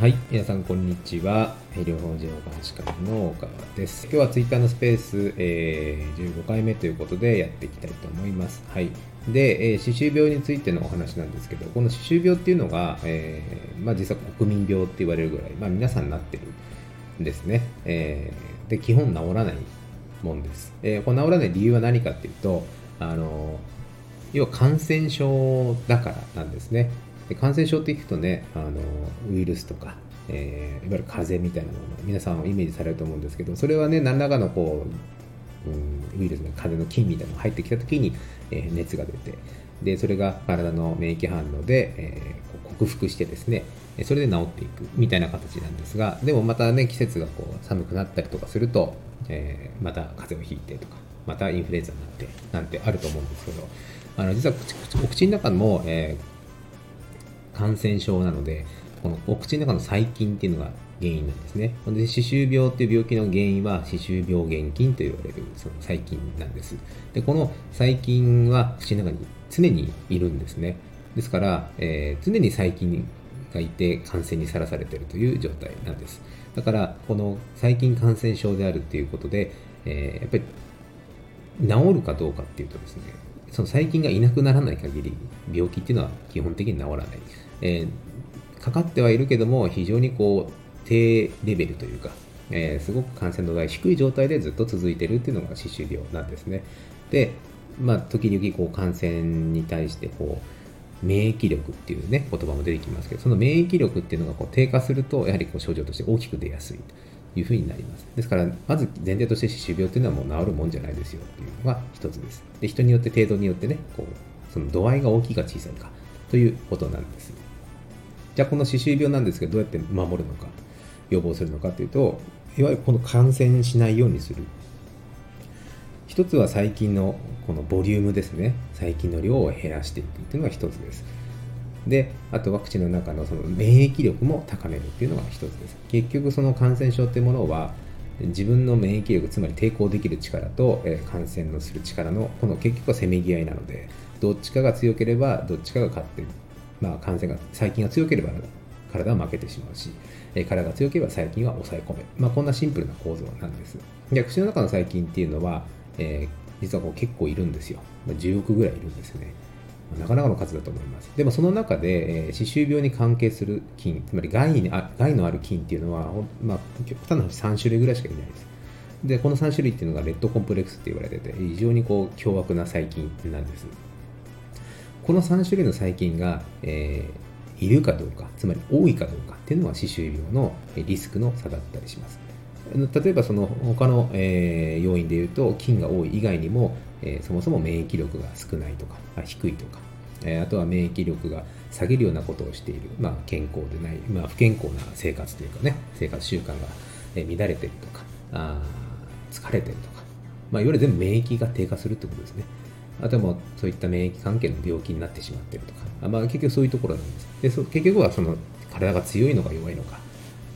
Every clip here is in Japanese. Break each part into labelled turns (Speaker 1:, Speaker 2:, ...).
Speaker 1: はい、皆さんこんにちは。医療法人保管士会の岡です。今日はツイッターのスペース、えー、15回目ということでやっていきたいと思います。はい。で、えー、歯周病についてのお話なんですけど、この歯周病っていうのが、えーまあ、実は国民病って言われるぐらい、まあ、皆さんなってるんですね。えーで、基本治らないもんです。えーこの治らない理由は何かっていうと、あの要は感染症だからなんですね。で感染症って聞くとね、あのウイルスとか、えーいわゆる風邪みたいなもの皆さんイメージされると思うんですけどそれはね何らかのこう、うん、ウイルスの風邪の菌みたいなのが入ってきた時に、えー熱が出てでそれが体の免疫反応で、えー克服してですねそれで治っていくみたいな形なんですがでもまたね季節がこう寒くなったりとかすると、えーまた風邪をひいてとかまたインフルエンザになってなんてあると思うんですけどあの実はお口の中も、えー感染症なので、このお口の中の細菌っていうのが原因なんですね。で、歯周病っていう病気の原因は、歯周病原菌と言われるその細菌なんです。で、この細菌は口の中に常にいるんですね。ですから、えー常に細菌がいて感染にさらされているという状態なんです。だから、この細菌感染症であるっていうことで、えーやっぱり治るかどうかっていうとですね、その細菌がいなくならない限り、病気っていうのは基本的に治らない。えーかかってはいるけども、非常にこう、低レベルというか、えーすごく感染度が低い状態でずっと続いているっていうのが歯周病なんですね。で、まあ、時々こう感染に対してこう、免疫力っていうね、言葉も出てきますけど、その免疫力っていうのがこう低下すると、やはりこう症状として大きく出やすいというふうになります。ですから、まず前提として歯周病っていうのはもう治るもんじゃないですよっていうのが一つです。で、人によって程度によってね、こう、その度合いが大きいか小さいかということなんです。じゃあこの歯周病なんですけど、どうやって守るのか、予防するのかというと、いわゆるこの感染しないようにする。一つは細菌のこのボリュームですね。細菌の量を減らしていくっていうのが一つです。で、あとワクチンの中のその免疫力も高めるっていうのが一つです。結局その感染症っていうものは、自分の免疫力、つまり抵抗できる力と、えー感染のする力の、この結局はせめぎ合いなので、どっちかが強ければ、どっちかが勝って、まあ感染が、細菌が強ければ体は負けてしまうし、え体が強ければ細菌は抑え込める。まあこんなシンプルな構造なんです。で、口の中の細菌っていうのは、えー実はこう結構いるんですよ。10億ぐらいいるんですね。なかなかの数だと思います。でもその中で、えー歯周病に関係する菌、つまり害にあ害のある菌っていうのは、まあ、極端な話3種類ぐらいしかいないです。で、この3種類っていうのがレッドコンプレックスって言われてて、非常にこう凶悪な細菌なんです。この3種類の細菌が、えーいるかどうか、つまり多いかどうかっていうのは歯周病のリスクの差だったりします。例えばその他の、えー要因で言うと菌が多い以外にも、えーそもそも免疫力が少ないとか低いとか、えーあとは免疫力が下げるようなことをしている、まあ、健康でない、まあ、不健康な生活というかね生活習慣がえ乱れてるとかあ疲れてるとか、まあ、いわゆる全部免疫が低下するってことですねあとはもうそういった免疫関係の病気になってしまってるとか、あまあ、結局そういうところなんです。でそ結局はその体が強いのか弱いのか、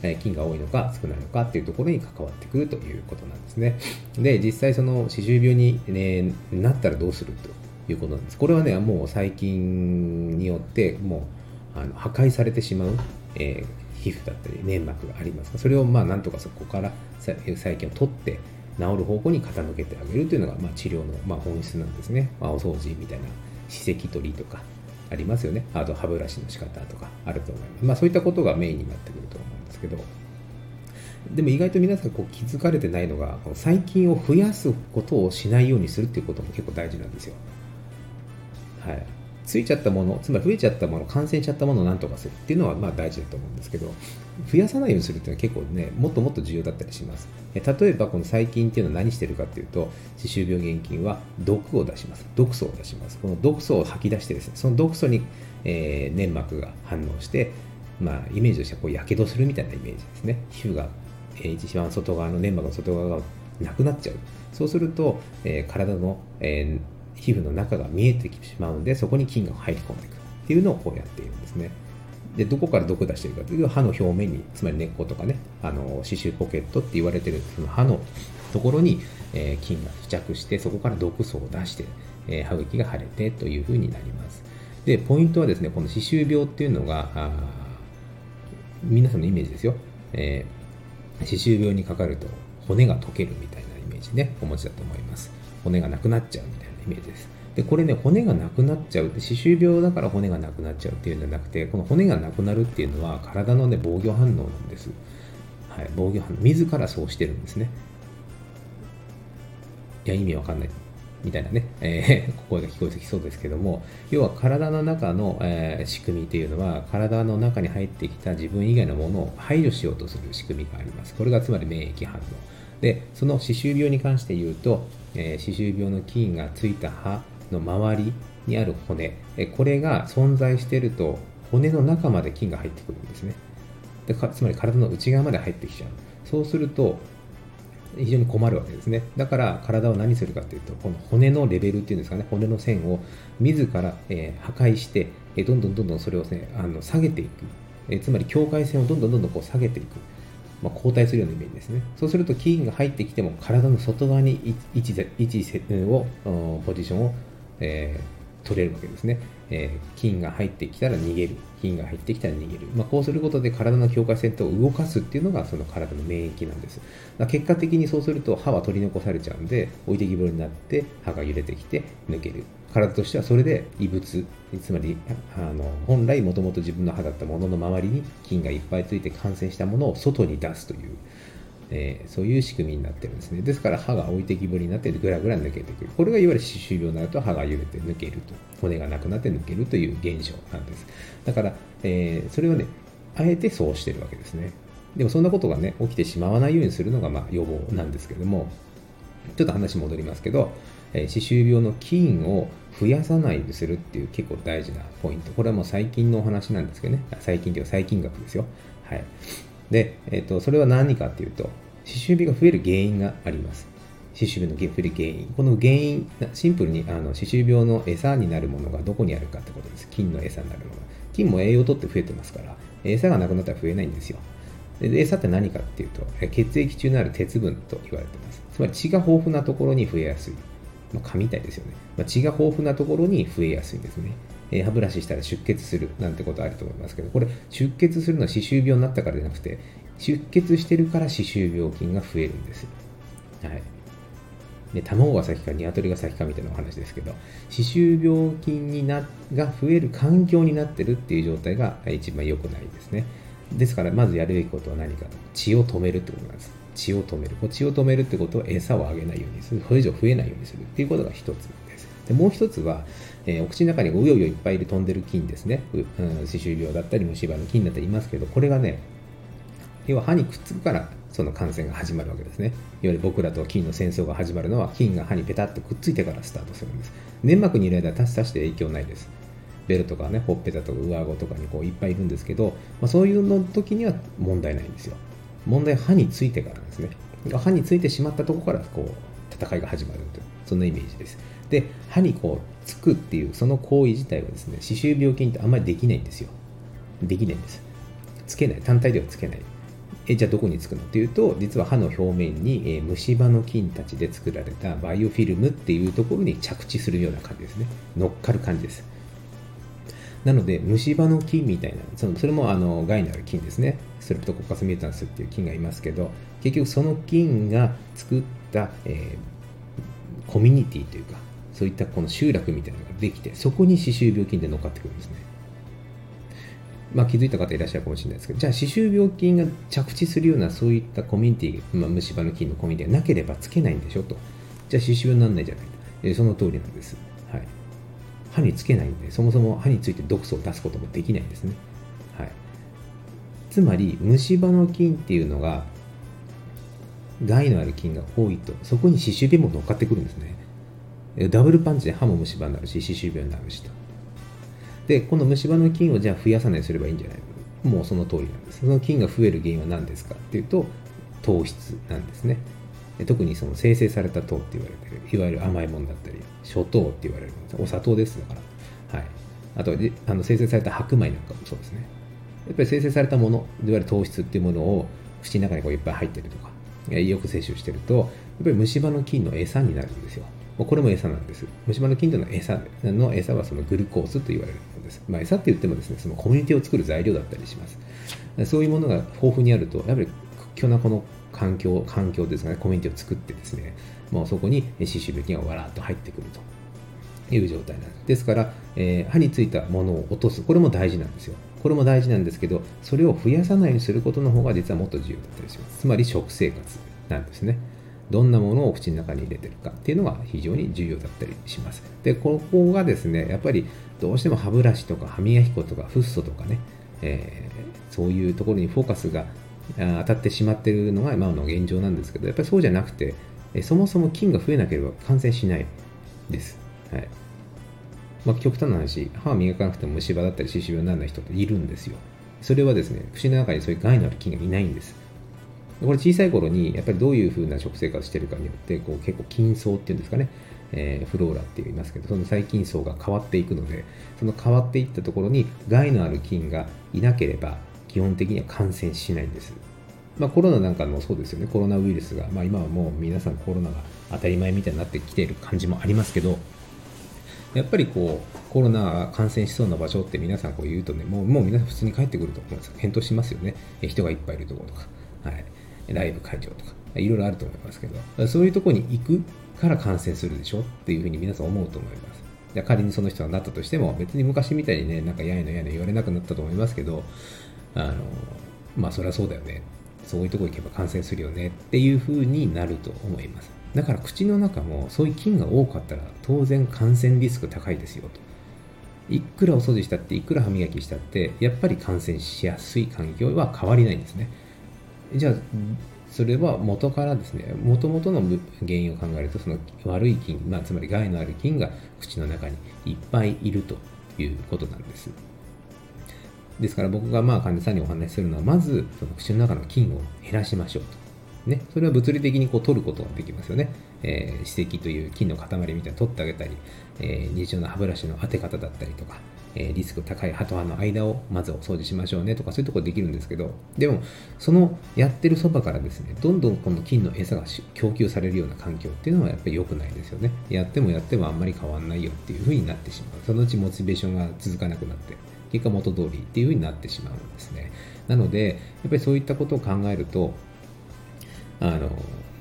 Speaker 1: え菌が多いのか少ないのかっていうところに関わってくるということなんですね。で、実際その歯周病に、ね、なったらどうするということなんです。これはね、もう細菌によってもうあの破壊されてしまう、えー皮膚だったり粘膜がありますがそれをまあなんとかそこから細菌を取って治る方向に傾けてあげるというのが、まあ、治療の、まあ、本質なんですね、まあ、お掃除みたいな歯石取りとかありますよね。あと歯ブラシの仕方とかあると思います、まあ、そういったことがメインになってくると思うんですけど。でも意外と皆さんこう気づかれてないのがこの細菌を増やすことをしないようにするっていうことも結構大事なんですよ。はい。ついちゃったもの、つまり増えちゃったもの、感染しちゃったものをなんとかするっていうのはまあ大事だと思うんですけど、増やさないようにするっていうのは結構ね、もっともっと重要だったりします。例えばこの細菌っていうのは何してるかっていうと、歯周病原菌は毒を出します。毒素を出します。この毒素を吐き出してですね、その毒素に、えー粘膜が反応して、まあ、イメージとしてはこうやけどするみたいなイメージですね。皮膚が、えー一番外側の粘膜の外側がなくなっちゃう。そうすると、えー体の、えー皮膚の中が見えてきてしまうので、そこに菌が入り込んでいくっていうのをこうやっているんですね。で、どこから毒出してるかというと、歯の表面に、つまり根っことかね、あの、歯周ポケットって言われてる、その歯のところに、えー菌が付着して、そこから毒素を出して、えー歯茎が腫れてというふうになります。で、ポイントはですね、この歯周病っていうのが、皆さんのイメージですよ、えー、歯周病にかかると骨が溶けるみたいなイメージねお持ちだと思います骨がなくなっちゃうみたいなイメージです。でこれね骨がなくなっちゃう。歯周病だから骨がなくなっちゃうっていうんじゃなくてこの骨がなくなるっていうのは体のね防御反応なんです、はい、防御反応。自らそうしてるんですね。いや意味わかんない。みたいなね、えー、声が聞こえてきそうですけども、要は体の中の、えー、仕組みというのは、体の中に入ってきた自分以外のものを排除しようとする仕組みがあります。これがつまり免疫反応。で、その歯周病に関して言うと、え、歯周病の菌がついた歯の周りにある骨、えこれが存在していると、骨の中まで菌が入ってくるんですね。でつまり体の内側まで入ってきちゃう。そうすると、非常に困るわけですね。だから体は何するかというと、この骨のレベルっていうんですかね、骨の線を自ら、えー、破壊して、え、どんどんどんどんそれを、ね、あの下げていく、え、つまり境界線をどんどんどんどんこう下げていく。まあ、後退するようなイメージですね。そうすると菌が入ってきても体の外側に位置位置をポジションを、えー、取れるわけですね。えー、菌が入ってきたら逃げる。菌が入ってきたら逃げる。まあ、こうすることで体の境界線と動かすっていうのがその体の免疫なんです。ま結果的にそうすると歯は取り残されちゃうんで、置いてきぼりになって歯が揺れてきて抜ける。体としてはそれで異物、つまりあの本来もともと自分の歯だったものの周りに菌がいっぱいついて感染したものを外に出すという。えー、そういう仕組みになってるんですね。ですから歯が置いてきぼりになってぐらぐら抜けてくる。これがいわゆる歯周病になると歯が揺れて抜けると。骨がなくなって抜けるという現象なんです。だから、えー、それをね、あえてそうしてるわけですね。でもそんなことがね、起きてしまわないようにするのがまあ予防なんですけども、ちょっと話戻りますけど、え、歯周病の菌を増やさないようにするっていう結構大事なポイント。これはもう最近のお話なんですけどね、最近というか細菌学ですよ。はい。で、えーと、それは何かっていうと、歯周病が増える原因があります。歯周病の増える原因。この原因、シンプルにあの歯周病の餌になるものがどこにあるかってことです。菌の餌になるものが。菌も栄養をとって増えてますから、餌がなくなったら増えないんですよ。で餌って何かっていうと、血液中にある鉄分と言われてます。つまり血が豊富なところに増えやすい。まあ、蚊みたいですよね。まあ、血が豊富なところに増えやすいんですね。えー、歯ブラシしたら出血するなんてことあると思いますけど、これ出血するのは歯周病になったからじゃなくて、出血してるから歯周病菌が増えるんです。はい。で卵が先か鶏が先かみたいなお話ですけど、歯周病菌になが増える環境になってるっていう状態が一番良くないですね。ですから、まずやるべきことは何かと。血を止めるってことなんです。血を止める。血を止めるってことは餌をあげないようにする。それ以上増えないようにするっていうことが一つです。でもう一つは、えー、お口の中にうようよいっぱいいる飛んでる菌ですね。うん、歯周病だったり虫歯の菌だったりいますけど、これがね、要は歯にくっつくからその感染が始まるわけですね。いわゆる僕らと菌の戦争が始まるのは菌が歯にペタッとくっついてからスタートするんです。粘膜にいる間はタスタして影響ないです。ベルとかね、ほっぺたとか上顎とかにこういっぱいいるんですけど、まあ、そういうの時には問題ないんですよ。問題は歯についてからですね。歯についてしまったところからこう戦いが始まるという、そんなイメージです。で、歯にこうつくっていうその行為自体はですね、歯周病菌ってあんまりできないんですよ。できないんです。つけない。単体ではつけない。えじゃあどこにつくのっていうと実は歯の表面に、え虫歯の菌たちで作られたバイオフィルムっていうところに着地するような感じですね乗っかる感じですなので虫歯の菌みたいなそのそれもあの害のある菌ですねストレプトコッカスミュータンスっていう菌がいますけど結局その菌が作った、えー、コミュニティというかそういったこの集落みたいなのができてそこに歯周病菌で乗っかってくるんですねまあ、気づいた方いらっしゃるかもしれないですけど、じゃあ、歯周病菌が着地するようなそういったコミュニティ、まあ、虫歯の菌のコミュニティがなければつけないんでしょと。じゃあ、歯周病にならないじゃないと。え、その通りなんです。歯につけないんで、そもそも歯について毒素を出すこともできないんですね。はい。つまり、虫歯の菌っていうのが、害のある菌が多いと、そこに歯周病も乗っかってくるんですね。ダブルパンチで歯も虫歯になるし、歯周病になるしと。で、この虫歯の菌をじゃあ増やさないすればいいんじゃない？のもうその通りなんです。その菌が増える原因は何ですかっていうと、糖質なんですね。特にその生成された糖って言われてる、いわゆる甘いものだったり、諸糖って言われるお砂糖ですだから。はい。あとあの生成された白米なんかもそうですね。やっぱり生成されたもの、いわゆる糖質っていうものを口の中にこういっぱい入ってるとか、よく摂取してると、やっぱり虫歯の菌の餌になるんですよ。これも餌なんです。虫歯の菌との餌の餌はそのグルコースと言われるものです。まあ、餌って言ってもですね、そのコミュニティを作る材料だったりします。そういうものが豊富にあると、やっぱり屈強なこの環境、環境ですね、コミュニティを作ってですね、もうそこに歯周病菌がわらっと入ってくるという状態なんです。ですから、えー、歯についたものを落とす、これも大事なんですよ。これも大事なんですけど、それを増やさないようにすることの方が実はもっと重要だったりします。つまり食生活なんですね。どんなものを口の中に入れてるかっていうのが非常に重要だったりします。で、ここがですね、やっぱりどうしても歯ブラシとか歯磨き粉とかフッ素とかね、えー、そういうところにフォーカスが当たってしまっているのが今の現状なんですけど、やっぱりそうじゃなくて、そもそも菌が増えなければ感染しないです。はいまあ、極端な話、歯を磨かなくても虫歯だったり歯周病にならない人っているんですよ。それはですね、口の中にそういう害のある菌がいないんです。これ小さい頃にやっぱりどういうふうな食生活してるかによってこう結構菌層っていうんですかね、えー、フローラって言いますけどその細菌層が変わっていくのでその変わっていったところに害のある菌がいなければ基本的には感染しないんです。まあ、コロナなんかもそうですよね、コロナウイルスが、まあ、今はもう皆さんコロナが当たり前みたいになってきている感じもありますけど、やっぱりこうコロナ感染しそうな場所って皆さんこう言うとね、もうもう皆さん普通に帰ってくると思うんです検討しますよね、人がいっぱいいるところとか。はいライブ会場とか、いろいろあると思いますけど、そういうとこに行くから感染するでしょっていうふうに皆さん思うと思います。仮にその人がなったとしても、別に昔みたいにね、なんかやいのやいの言われなくなったと思いますけど、あの、まあそりゃそうだよね。そういうとこ行けば感染するよねっていうふうになると思います。だから口の中もそういう菌が多かったら当然感染リスク高いですよと。いくらお掃除したって、いくら歯磨きしたって、やっぱり感染しやすい環境は変わりないんですね。じゃあそれは元からですね元々の原因を考えるとその悪い菌、まあ、つまり害のある菌が口の中にいっぱいいるということなんですですから僕がまあ患者さんにお話しするのはまず口の中の菌を減らしましょうと。ね、それは物理的にこう取ることができますよね。えー、歯石という菌の塊みたいなの取ってあげたり、えー、日常の歯ブラシの当て方だったりとか、えリスク高い歯と歯の間をまずお掃除しましょうねとかそういうところできるんですけど。でもそのやってるそばからですねどんどんこの菌の餌が供給されるような環境っていうのはやっぱり良くないですよね。やってもやってもあんまり変わんないよっていう風になってしまう。そのうちモチベーションが続かなくなって結果元通りっていう風になってしまうんですね。なのでやっぱりそういったことを考えるとあの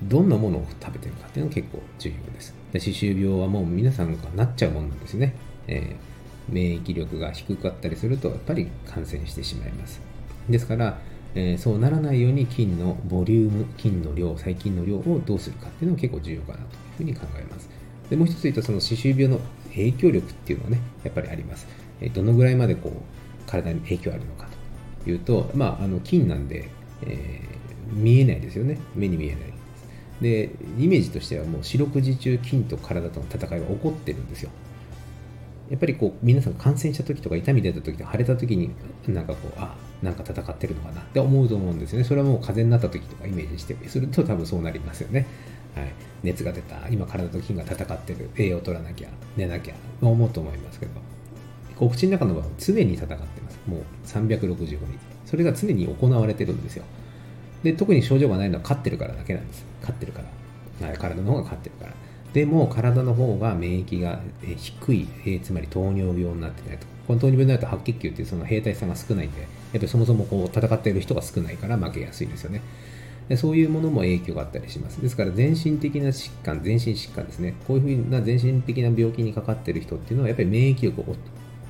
Speaker 1: どんなものを食べてるかっていうのが結構重要です。歯周病はもう皆さんがなっちゃうものなんですね、えー免疫力が低かったりするとやっぱり感染してしまいます。ですから、えー、そうならないように菌のボリューム菌の量細菌の量をどうするかっていうのが結構重要かなというふうに考えます。でもう一つ言うとその歯周病の影響力っていうのはねやっぱりあります、え、どのぐらいまでこう体に影響あるのかというとまああの菌なんで、えー、見えないですよね。目に見えない。でイメージとしてはもう四六時中菌と体との戦いが起こってるんですよ。やっぱりこう皆さん感染した時とか痛み出た時とか腫れた時になんかこうあなんか戦ってるのかなって思うと思うんですよね。それはもう風邪になった時とかイメージして。すると多分そうなりますよね、はい、熱が出た。今体と菌が戦ってる。栄養を取らなきゃ寝なきゃ。思うと思いますけど。お口の中の場合常に戦ってますもう365日それが常に行われてるんですよで特に症状がないのは勝ってるからだけなんです勝ってるから、はい、体の方が勝ってるからでも体の方が免疫が低い、えつまり糖尿病になってないと。この糖尿病になると白血球っていうその兵隊さんが少ないんで、やっぱりそもそもこう戦っている人が少ないから負けやすいですよね。でそういうものも影響があったりします。ですから全身的な疾患、全身疾患ですね。こういうふうな全身的な病気にかかっている人っていうのはやっぱり免疫力を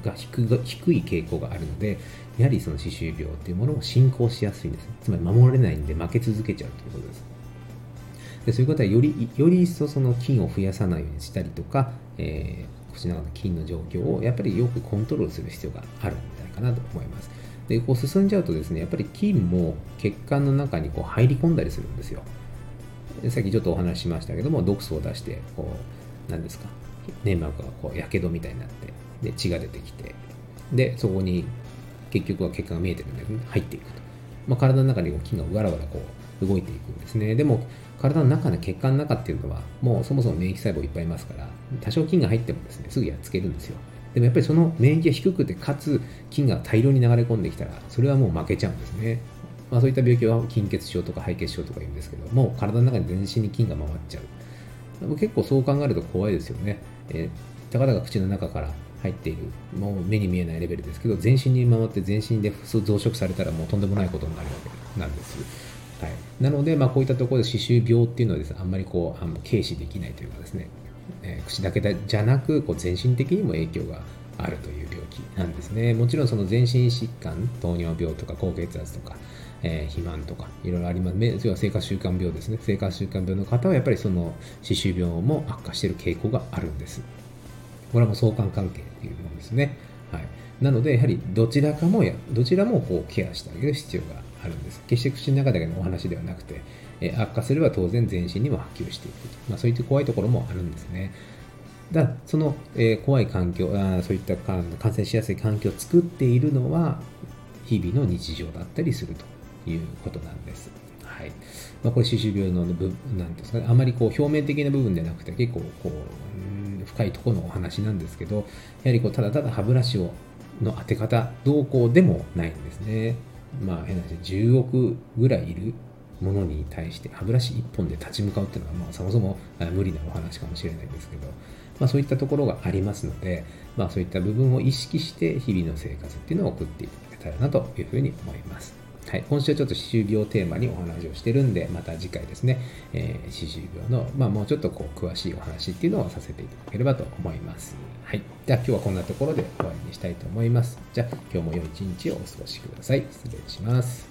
Speaker 1: が低い傾向があるので、やはりその歯周病っていうものを進行しやすいんです。つまり守れないんで負け続けちゃうということです。でそういう方はよりより一層その菌を増やさないようにしたりとか、えー、口の中の菌の状況をやっぱりよくコントロールする必要があるんじゃないかなと思います。でこう進んじゃうとですねやっぱり菌も血管の中にこう入り込んだりするんですよ。さっきちょっとお話ししましたけども毒素を出してこう何ですか粘膜がこうやけどみたいになってで血が出てきてでそこに結局は血管が見えてるんで入っていくと、まあ、体の中に菌がわらわらこう動いていくんですね。でも体の中の血管の中っていうのはもうそもそも免疫細胞いっぱいいますから多少菌が入ってもですねすぐやっつけるんですよ。でもやっぱりその免疫が低くてかつ菌が大量に流れ込んできたらそれはもう負けちゃうんですね。まあ、そういった病気は筋血症とか敗血症とか言うんですけども体の中に全身に菌が回っちゃう。結構そう考えると怖いですよね。えー、たかだか口の中から入っている、もう目に見えないレベルですけど、全身に回って全身で増殖されたらもうとんでもないことになるわけなんです。はい、なので、まあ、こういったところで歯周病っていうのはです、ね、あんまりこうあの軽視できないというかですね、えー、口だけじゃなくこう全身的にも影響があるという病気なんですね。もちろんその全身疾患、糖尿病とか高血圧とか、えー、肥満とかいろいろあります。要は生活習慣病ですね。生活習慣病の方はやっぱりその歯周病も悪化している傾向があるんです。これも相関関係っていうものですね。はい。なので、やはりどちらかもや、どちらもこうケアしてあげる必要があるんです。決して口の中だけのお話ではなくて、え悪化すれば当然全身にも波及していく。まあ、そういった怖いところもあるんですね。だその、えー、怖い環境あ、そういった感染しやすい環境を作っているのは、日々の日常だったりするということなんです。はいまあ、これ、歯周病の部分なんですかね、あまりこう表面的な部分ではなくて、結構こう、深いところのお話なんですけど、やはりこうただただ歯ブラシをの当て方、どうこうでもないんですね。まあ変な話、10億ぐらいいるものに対して歯ブラシ1本で立ち向かうっていうのは、まあ、そもそも無理なお話かもしれないんですけど、まあ、そういったところがありますので、まあ、そういった部分を意識して日々の生活っていうのを送っていただけたらなというふうに思います。はい、今週はちょっと歯周病をテーマにお話をしてるんで、また次回ですね、えー、歯周病の、まあ、もうちょっとこう詳しいお話っていうのをさせていただければと思います。はい、じゃあ今日はこんなところで終わりにしたいと思います。じゃあ今日も良い一日をお過ごしください。失礼します。